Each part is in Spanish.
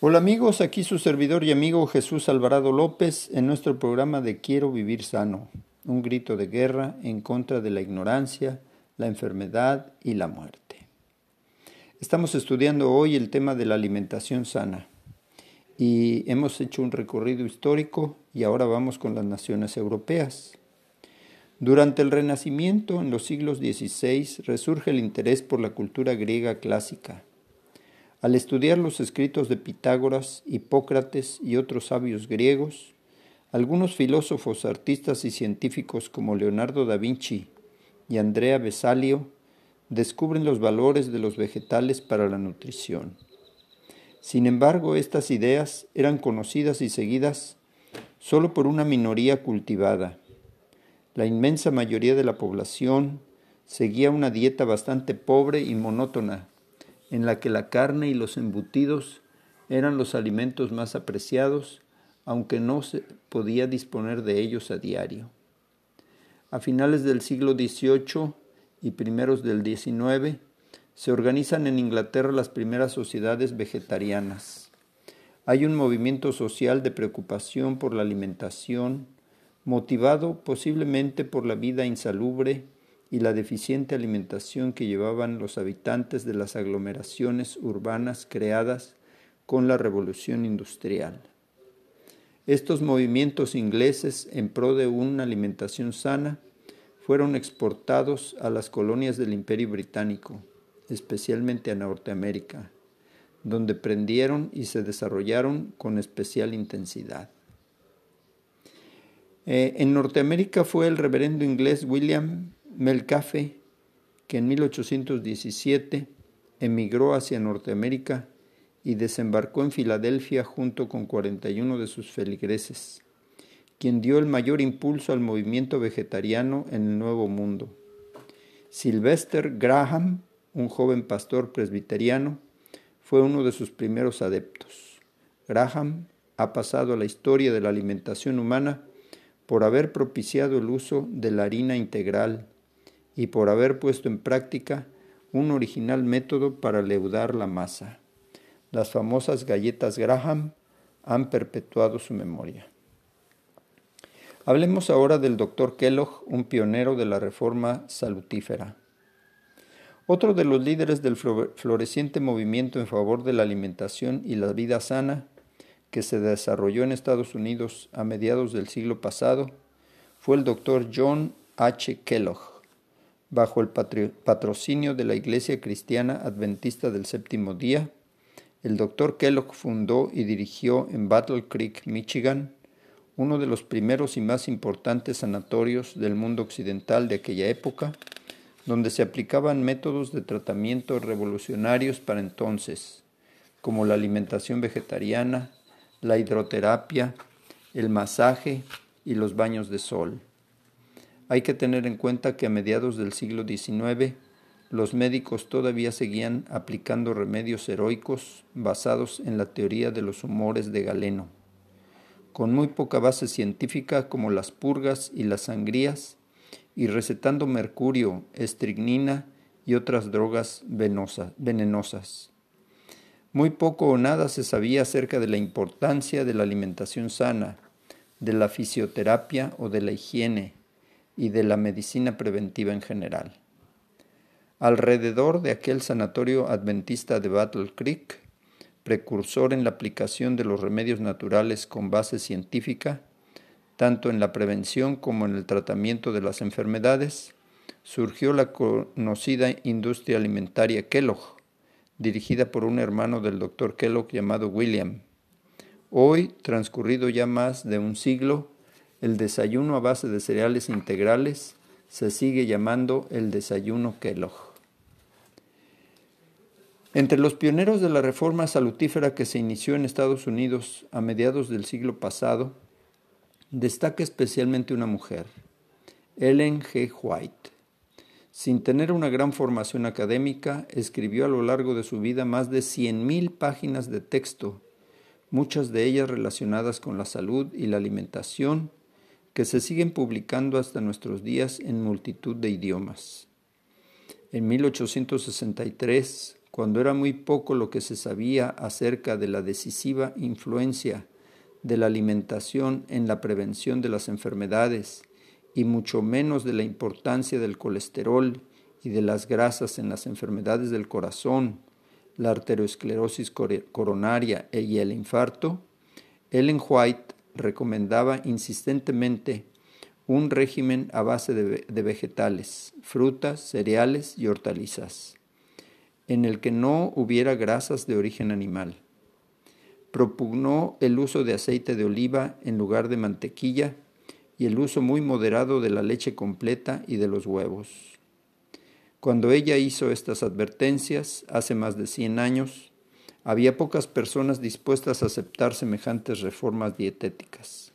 Hola amigos, aquí su servidor y amigo Jesús Alvarado López en nuestro programa de Quiero vivir sano, un grito de guerra en contra de la ignorancia, la enfermedad y la muerte. Estamos estudiando hoy el tema de la alimentación sana y hemos hecho un recorrido histórico y ahora vamos con las naciones europeas. Durante el Renacimiento, en los siglos XVI, resurge el interés por la cultura griega clásica al estudiar los escritos de Pitágoras, Hipócrates y otros sabios griegos, algunos filósofos, artistas y científicos como Leonardo da Vinci y Andrea Vesalio descubren los valores de los vegetales para la nutrición. Sin embargo, estas ideas eran conocidas y seguidas solo por una minoría cultivada. La inmensa mayoría de la población seguía una dieta bastante pobre y monótona en la que la carne y los embutidos eran los alimentos más apreciados, aunque no se podía disponer de ellos a diario. A finales del siglo XVIII y primeros del XIX se organizan en Inglaterra las primeras sociedades vegetarianas. Hay un movimiento social de preocupación por la alimentación, motivado posiblemente por la vida insalubre y la deficiente alimentación que llevaban los habitantes de las aglomeraciones urbanas creadas con la revolución industrial. Estos movimientos ingleses en pro de una alimentación sana fueron exportados a las colonias del Imperio Británico, especialmente a Norteamérica, donde prendieron y se desarrollaron con especial intensidad. Eh, en Norteamérica fue el reverendo inglés William Melcafe, que en 1817 emigró hacia Norteamérica y desembarcó en Filadelfia junto con 41 de sus feligreses, quien dio el mayor impulso al movimiento vegetariano en el Nuevo Mundo. Sylvester Graham, un joven pastor presbiteriano, fue uno de sus primeros adeptos. Graham ha pasado a la historia de la alimentación humana por haber propiciado el uso de la harina integral, y por haber puesto en práctica un original método para leudar la masa. Las famosas galletas Graham han perpetuado su memoria. Hablemos ahora del Dr. Kellogg, un pionero de la reforma salutífera. Otro de los líderes del floreciente movimiento en favor de la alimentación y la vida sana que se desarrolló en Estados Unidos a mediados del siglo pasado fue el Dr. John H. Kellogg bajo el patrocinio de la Iglesia Cristiana Adventista del Séptimo Día, el Dr. Kellogg fundó y dirigió en Battle Creek, Michigan, uno de los primeros y más importantes sanatorios del mundo occidental de aquella época, donde se aplicaban métodos de tratamiento revolucionarios para entonces, como la alimentación vegetariana, la hidroterapia, el masaje y los baños de sol. Hay que tener en cuenta que a mediados del siglo XIX los médicos todavía seguían aplicando remedios heroicos basados en la teoría de los humores de Galeno, con muy poca base científica como las purgas y las sangrías, y recetando mercurio, estricnina y otras drogas venenosas. Muy poco o nada se sabía acerca de la importancia de la alimentación sana, de la fisioterapia o de la higiene, y de la medicina preventiva en general. Alrededor de aquel sanatorio adventista de Battle Creek, precursor en la aplicación de los remedios naturales con base científica, tanto en la prevención como en el tratamiento de las enfermedades, surgió la conocida industria alimentaria Kellogg, dirigida por un hermano del doctor Kellogg llamado William. Hoy, transcurrido ya más de un siglo, el desayuno a base de cereales integrales se sigue llamando el desayuno Kellogg. Entre los pioneros de la reforma salutífera que se inició en Estados Unidos a mediados del siglo pasado, destaca especialmente una mujer, Ellen G. White. Sin tener una gran formación académica, escribió a lo largo de su vida más de 100.000 páginas de texto, muchas de ellas relacionadas con la salud y la alimentación, que se siguen publicando hasta nuestros días en multitud de idiomas. En 1863, cuando era muy poco lo que se sabía acerca de la decisiva influencia de la alimentación en la prevención de las enfermedades y mucho menos de la importancia del colesterol y de las grasas en las enfermedades del corazón, la arteriosclerosis coronaria y el infarto, Ellen White recomendaba insistentemente un régimen a base de, vegetales, frutas, cereales y hortalizas, en el que no hubiera grasas de origen animal. Propugnó el uso de aceite de oliva en lugar de mantequilla y el uso muy moderado de la leche completa y de los huevos. Cuando ella hizo estas advertencias, hace más de 100 años, había pocas personas dispuestas a aceptar semejantes reformas dietéticas.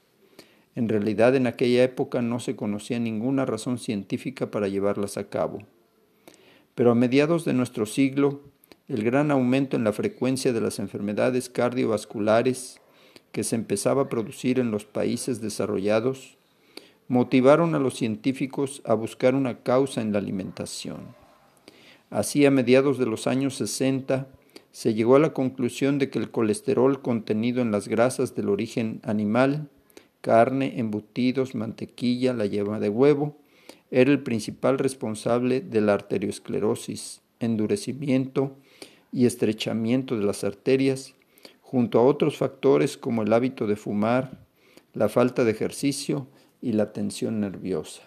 En realidad en aquella época no se conocía ninguna razón científica para llevarlas a cabo. Pero a mediados de nuestro siglo, el gran aumento en la frecuencia de las enfermedades cardiovasculares que se empezaba a producir en los países desarrollados motivaron a los científicos a buscar una causa en la alimentación. Así, a mediados de los años 60, se llegó a la conclusión de que el colesterol contenido en las grasas del origen animal, carne, embutidos, mantequilla, la yema de huevo, era el principal responsable de la arteriosclerosis, endurecimiento y estrechamiento de las arterias, junto a otros factores como el hábito de fumar, la falta de ejercicio y la tensión nerviosa.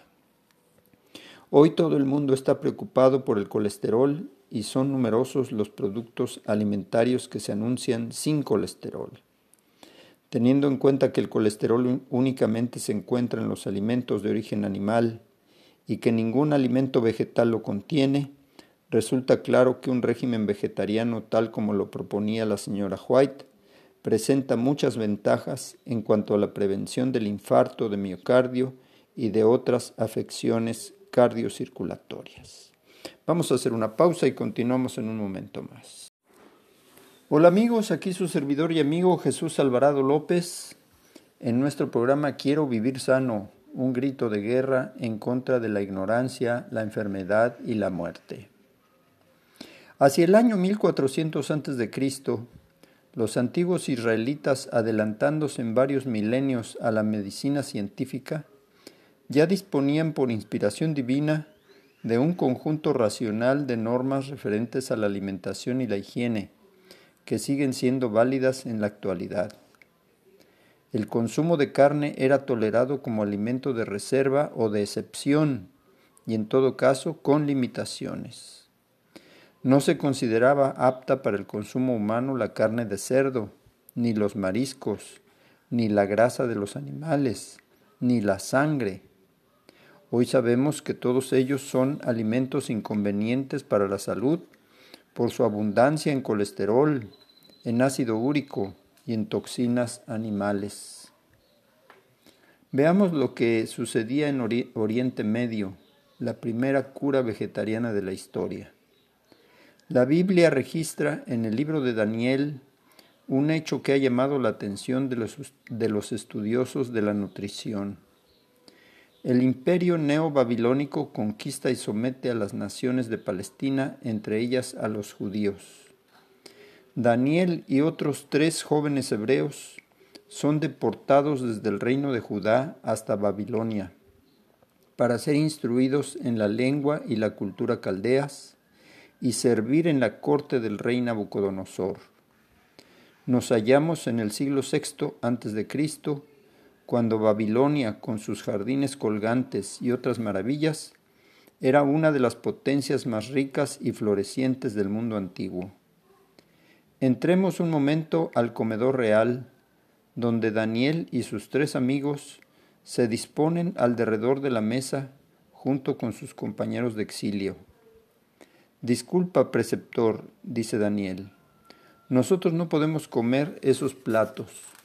Hoy todo el mundo está preocupado por el colesterol y son numerosos los productos alimentarios que se anuncian sin colesterol. Teniendo en cuenta que el colesterol únicamente se encuentra en los alimentos de origen animal y que ningún alimento vegetal lo contiene, resulta claro que un régimen vegetariano tal como lo proponía la señora White presenta muchas ventajas en cuanto a la prevención del infarto de miocardio y de otras afecciones cardiocirculatorias. Vamos a hacer una pausa y continuamos en un momento más. Hola amigos, aquí su servidor y amigo Jesús Alvarado López en nuestro programa Quiero vivir sano, un grito de guerra en contra de la ignorancia, la enfermedad y la muerte. Hacia el año 1400 a.C., los antiguos israelitas, adelantándose en varios milenios a la medicina científica, ya disponían por inspiración divina de un conjunto racional de normas referentes a la alimentación y la higiene, que siguen siendo válidas en la actualidad. El consumo de carne era tolerado como alimento de reserva o de excepción, y en todo caso con limitaciones. No se consideraba apta para el consumo humano la carne de cerdo, ni los mariscos, ni la grasa de los animales, ni la sangre. Hoy sabemos que todos ellos son alimentos inconvenientes para la salud por su abundancia en colesterol, en ácido úrico y en toxinas animales. Veamos lo que sucedía en Oriente Medio, la primera cura vegetariana de la historia. La Biblia registra en el libro de Daniel un hecho que ha llamado la atención de los, estudiosos de la nutrición. El imperio neobabilónico conquista y somete a las naciones de Palestina, entre ellas a los judíos. Daniel y otros tres jóvenes hebreos son deportados desde el reino de Judá hasta Babilonia para ser instruidos en la lengua y la cultura caldeas, y servir en la corte del rey Nabucodonosor. Nos hallamos en el siglo VI antes de Cristo, cuando Babilonia, con sus jardines colgantes y otras maravillas, era una de las potencias más ricas y florecientes del mundo antiguo. Entremos un momento al comedor real, donde Daniel y sus tres amigos se disponen al derredor de la mesa junto con sus compañeros de exilio. Disculpa, preceptor, dice Daniel, nosotros no podemos comer esos platos.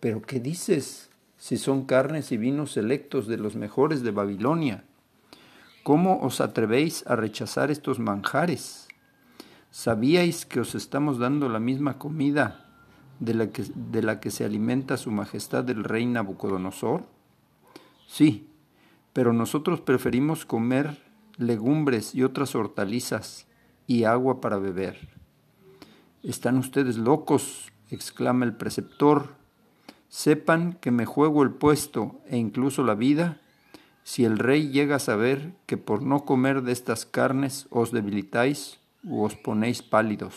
Pero ¿qué dices si son carnes y vinos selectos de los mejores de Babilonia? ¿Cómo os atrevéis a rechazar estos manjares? ¿Sabíais que os estamos dando la misma comida de la que, de la que se alimenta su majestad el rey Nabucodonosor? Sí, pero nosotros preferimos comer legumbres y otras hortalizas, y agua para beber. Están ustedes locos, exclama el preceptor. Sepan que me juego el puesto e incluso la vida si el rey llega a saber que por no comer de estas carnes os debilitáis u os ponéis pálidos.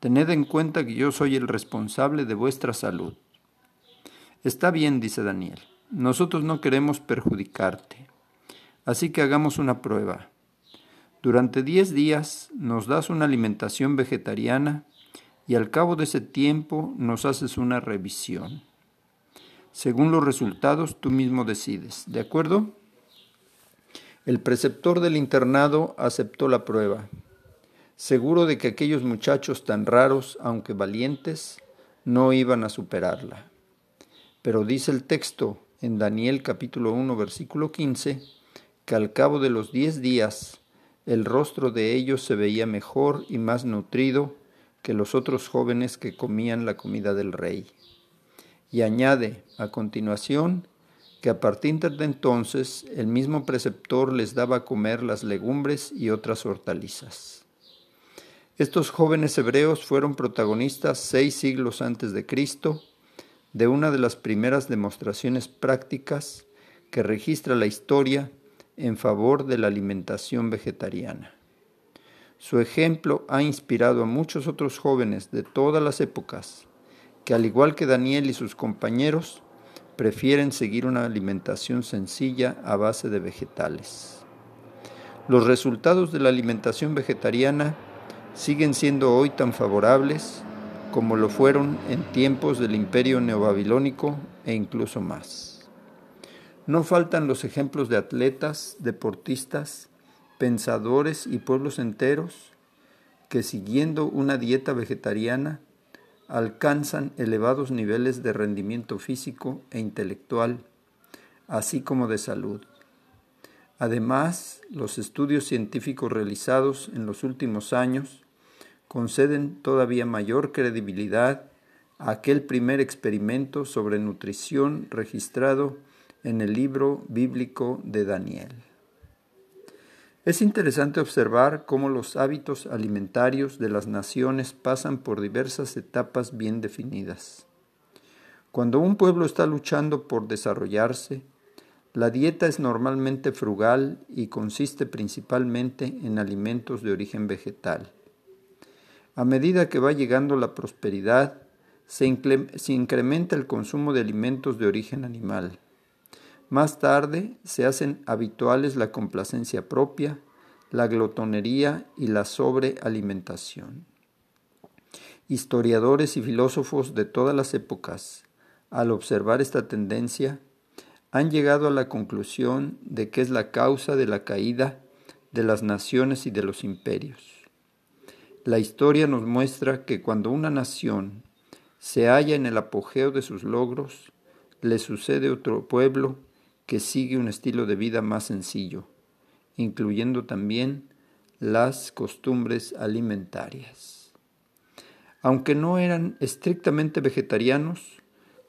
Tened en cuenta que yo soy el responsable de vuestra salud. Está bien, dice Daniel, nosotros no queremos perjudicarte. Así que hagamos una prueba. Durante diez días nos das una alimentación vegetariana y al cabo de ese tiempo nos haces una revisión. Según los resultados, tú mismo decides. ¿De acuerdo? El preceptor del internado aceptó la prueba, seguro de que aquellos muchachos tan raros, aunque valientes, no iban a superarla. Pero dice el texto en Daniel capítulo 1 versículo 15 que al cabo de los diez días el rostro de ellos se veía mejor y más nutrido que los otros jóvenes que comían la comida del rey y añade a continuación que a partir de entonces el mismo preceptor les daba a comer las legumbres y otras hortalizas. Estos jóvenes hebreos fueron protagonistas seis siglos antes de Cristo de una de las primeras demostraciones prácticas que registra la historia en favor de la alimentación vegetariana. Su ejemplo ha inspirado a muchos otros jóvenes de todas las épocas que al igual que Daniel y sus compañeros, prefieren seguir una alimentación sencilla a base de vegetales. Los resultados de la alimentación vegetariana siguen siendo hoy tan favorables como lo fueron en tiempos del imperio neobabilónico e incluso más. No faltan los ejemplos de atletas, deportistas, pensadores y pueblos enteros que siguiendo una dieta vegetariana alcanzan elevados niveles de rendimiento físico e intelectual, así como de salud. Además, los estudios científicos realizados en los últimos años conceden todavía mayor credibilidad a aquel primer experimento sobre nutrición registrado en el libro bíblico de Daniel. Es interesante observar cómo los hábitos alimentarios de las naciones pasan por diversas etapas bien definidas. Cuando un pueblo está luchando por desarrollarse, la dieta es normalmente frugal y consiste principalmente en alimentos de origen vegetal. A medida que va llegando la prosperidad, se, incrementa el consumo de alimentos de origen animal. Más tarde se hacen habituales la complacencia propia, la glotonería y la sobrealimentación. Historiadores y filósofos de todas las épocas, al observar esta tendencia, han llegado a la conclusión de que es la causa de la caída de las naciones y de los imperios. La historia nos muestra que cuando una nación se halla en el apogeo de sus logros, le sucede otro pueblo que sigue un estilo de vida más sencillo, incluyendo también las costumbres alimentarias. Aunque no eran estrictamente vegetarianos,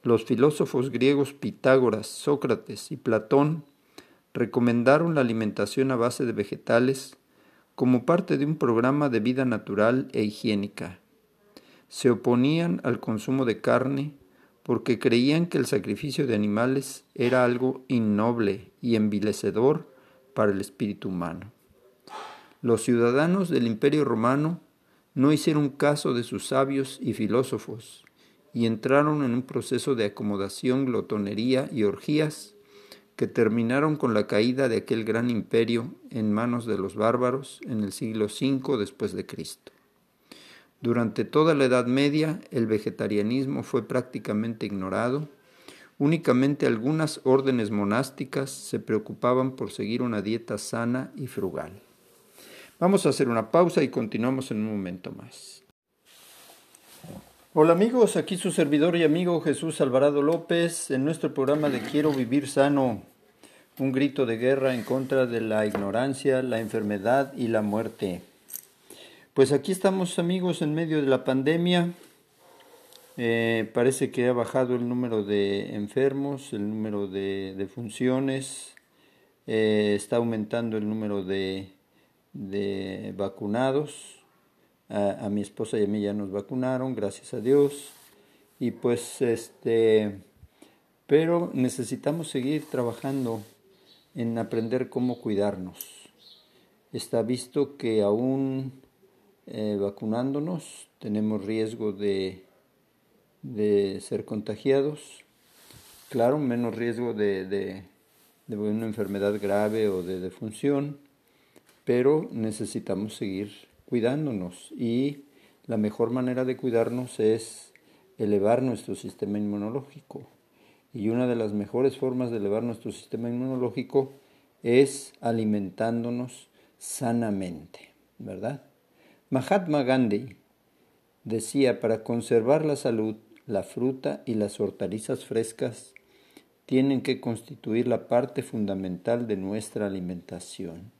los filósofos griegos Pitágoras, Sócrates y Platón recomendaron la alimentación a base de vegetales como parte de un programa de vida natural e higiénica. Se oponían al consumo de carne porque creían que el sacrificio de animales era algo innoble y envilecedor para el espíritu humano. Los ciudadanos del Imperio romano no hicieron caso de sus sabios y filósofos y entraron en un proceso de acomodación, glotonería y orgías que terminaron con la caída de aquel gran imperio en manos de los bárbaros en el siglo V después de Cristo. Durante toda la Edad Media el vegetarianismo fue prácticamente ignorado. Únicamente algunas órdenes monásticas se preocupaban por seguir una dieta sana y frugal. Vamos a hacer una pausa y continuamos en un momento más. Hola amigos, aquí su servidor y amigo Jesús Alvarado López en nuestro programa de Quiero vivir sano, un grito de guerra en contra de la ignorancia, la enfermedad y la muerte. Pues aquí estamos amigos en medio de la pandemia. Eh, parece que ha bajado el número de enfermos, el número de, funciones, eh, está aumentando el número de vacunados. A, a, mi esposa y a mí ya nos vacunaron, gracias a Dios. Y pues este, pero necesitamos seguir trabajando en aprender cómo cuidarnos. Está visto que aún eh, vacunándonos tenemos riesgo de, de, ser contagiados. Claro, menos riesgo de, de, de una enfermedad grave o de defunción, pero necesitamos seguir cuidándonos y la mejor manera de cuidarnos es elevar nuestro sistema inmunológico. Y una de las mejores formas de elevar nuestro sistema inmunológico es alimentándonos sanamente, ¿verdad? Mahatma Gandhi decía, para conservar la salud, la fruta y las hortalizas frescas tienen que constituir la parte fundamental de nuestra alimentación.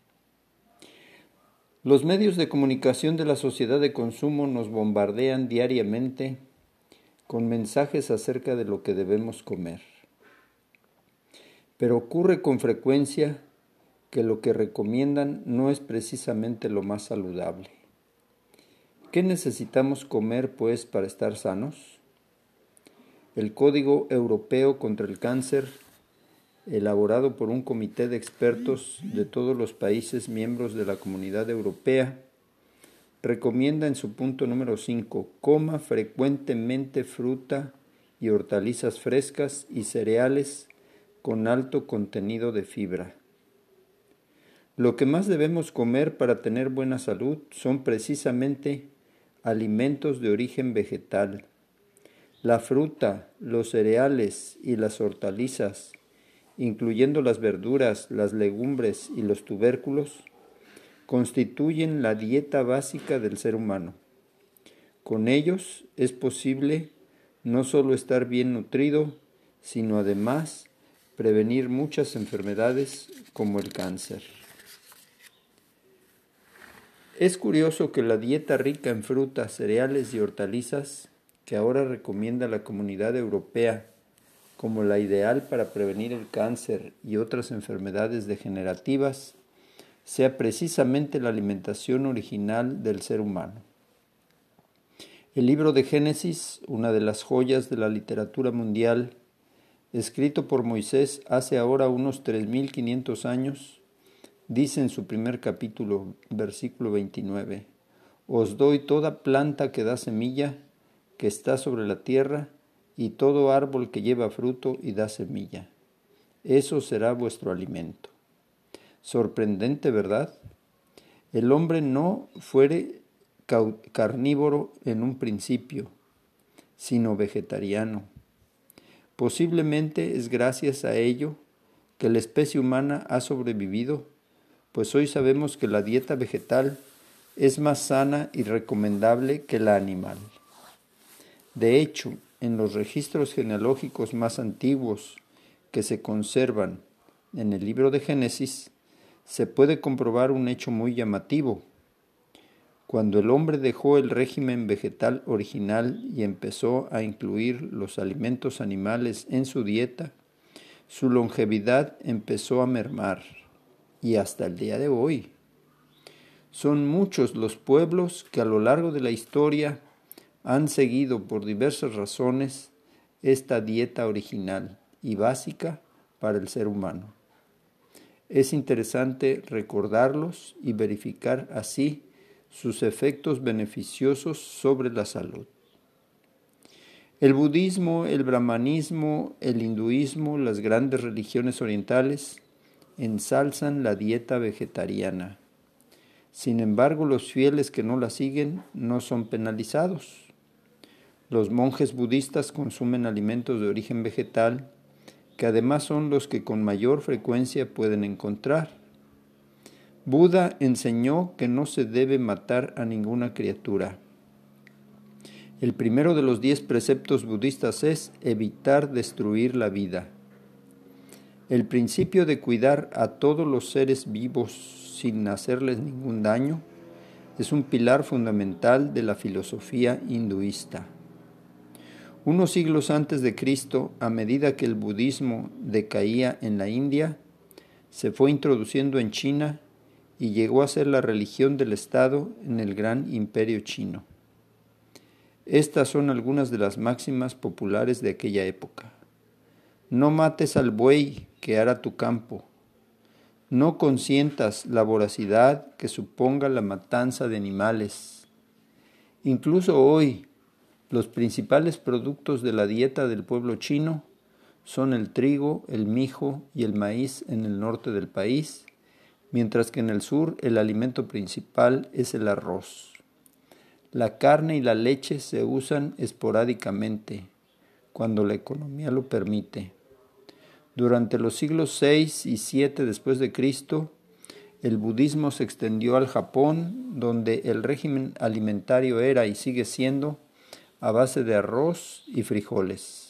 Los medios de comunicación de la sociedad de consumo nos bombardean diariamente con mensajes acerca de lo que debemos comer. Pero ocurre con frecuencia que lo que recomiendan no es precisamente lo más saludable. ¿Qué necesitamos comer, pues, para estar sanos? El Código Europeo contra el Cáncer, elaborado por un comité de expertos de todos los países miembros de la Comunidad Europea, recomienda en su punto número 5, coma frecuentemente fruta y hortalizas frescas y cereales con alto contenido de fibra. Lo que más debemos comer para tener buena salud son precisamente alimentos de origen vegetal. La fruta, los cereales y las hortalizas, incluyendo las verduras, las legumbres y los tubérculos, constituyen la dieta básica del ser humano. Con ellos es posible no solo estar bien nutrido, sino además prevenir muchas enfermedades como el cáncer. Es curioso que la dieta rica en frutas, cereales y hortalizas, que ahora recomienda la comunidad europea como la ideal para prevenir el cáncer y otras enfermedades degenerativas, sea precisamente la alimentación original del ser humano. El libro de Génesis, una de las joyas de la literatura mundial, escrito por Moisés hace ahora unos 3.500 años, dice en su primer capítulo, versículo 29, Os doy toda planta que da semilla, que está sobre la tierra, y todo árbol que lleva fruto y da semilla. Eso será vuestro alimento. Sorprendente, ¿verdad? El hombre no fuere carnívoro en un principio, sino vegetariano. Posiblemente es gracias a ello que la especie humana ha sobrevivido, pues hoy sabemos que la dieta vegetal es más sana y recomendable que la animal. De hecho, en los registros genealógicos más antiguos que se conservan en el libro de Génesis, se puede comprobar un hecho muy llamativo. Cuando el hombre dejó el régimen vegetal original y empezó a incluir los alimentos animales en su dieta, su longevidad empezó a mermar y hasta el día de hoy. Son muchos los pueblos que a lo largo de la historia han seguido por diversas razones esta dieta original y básica para el ser humano. Es interesante recordarlos y verificar así sus efectos beneficiosos sobre la salud. El budismo, el brahmanismo, el hinduismo, las grandes religiones orientales ensalzan la dieta vegetariana. Sin embargo, los fieles que no la siguen no son penalizados. Los monjes budistas consumen alimentos de origen vegetal que además son los que con mayor frecuencia pueden encontrar. Buda enseñó que no se debe matar a ninguna criatura. El primero de los diez preceptos budistas es evitar destruir la vida. El principio de cuidar a todos los seres vivos sin hacerles ningún daño es un pilar fundamental de la filosofía hinduista. Unos siglos antes de Cristo, a medida que el budismo decaía en la India, se fue introduciendo en China y llegó a ser la religión del Estado en el gran imperio chino. Estas son algunas de las máximas populares de aquella época. No mates al buey que tu campo. No consientas la voracidad que suponga la matanza de animales. Incluso hoy, los principales productos de la dieta del pueblo chino son el trigo, el mijo y el maíz en el norte del país, mientras que en el sur el alimento principal es el arroz. La carne y la leche se usan esporádicamente, cuando la economía lo permite. Durante los siglos VI y VII después de Cristo, el budismo se extendió al Japón, donde el régimen alimentario era y sigue siendo a base de arroz y frijoles.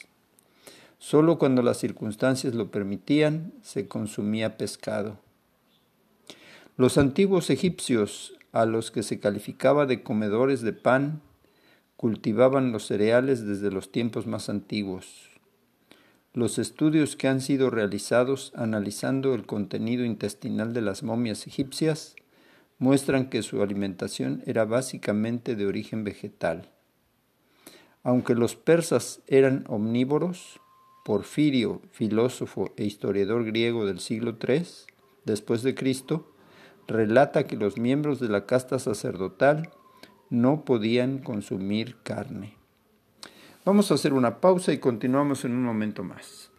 Solo cuando las circunstancias lo permitían se consumía pescado. Los antiguos egipcios, a los que se calificaba de comedores de pan, cultivaban los cereales desde los tiempos más antiguos. Los estudios que han sido realizados analizando el contenido intestinal de las momias egipcias muestran que su alimentación era básicamente de origen vegetal. Aunque los persas eran omnívoros, Porfirio, filósofo e historiador griego del siglo III después de Cristo, relata que los miembros de la casta sacerdotal no podían consumir carne. Vamos a hacer una pausa y continuamos en un momento más.